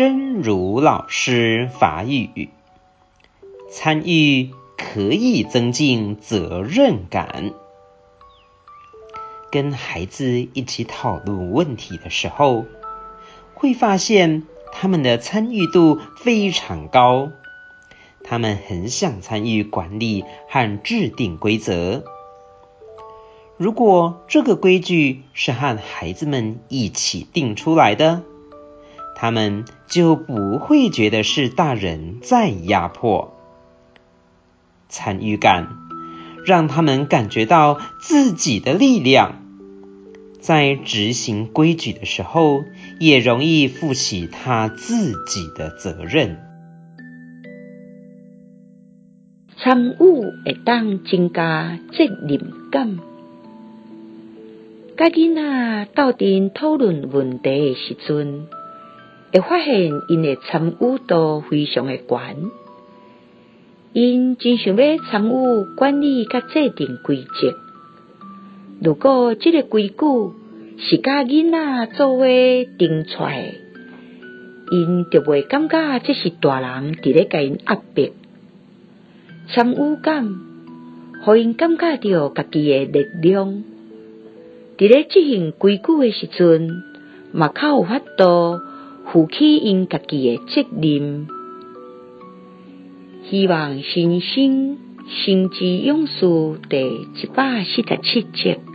真如老师法语，参与可以增进责任感。跟孩子一起讨论问题的时候，会发现他们的参与度非常高，他们很想参与管理和制定规则。如果这个规矩是和孩子们一起定出来的，他们就不会觉得是大人在压迫。参与感让他们感觉到自己的力量，在执行规矩的时候，也容易负起他自己的责任。参与会当增加责任感。甲囡仔斗阵讨论问题的时阵，会发现因的参与度非常的高，因真想要参与管理甲制定规则。如果即个规矩是甲囡仔做伙定出来，因就袂感觉这是大人伫咧甲因压迫。参与感，互因感觉到家己的力量。伫咧执行规矩诶时阵，嘛较有法度负起因家己诶责任。希望新生生之勇士第一百四十七集。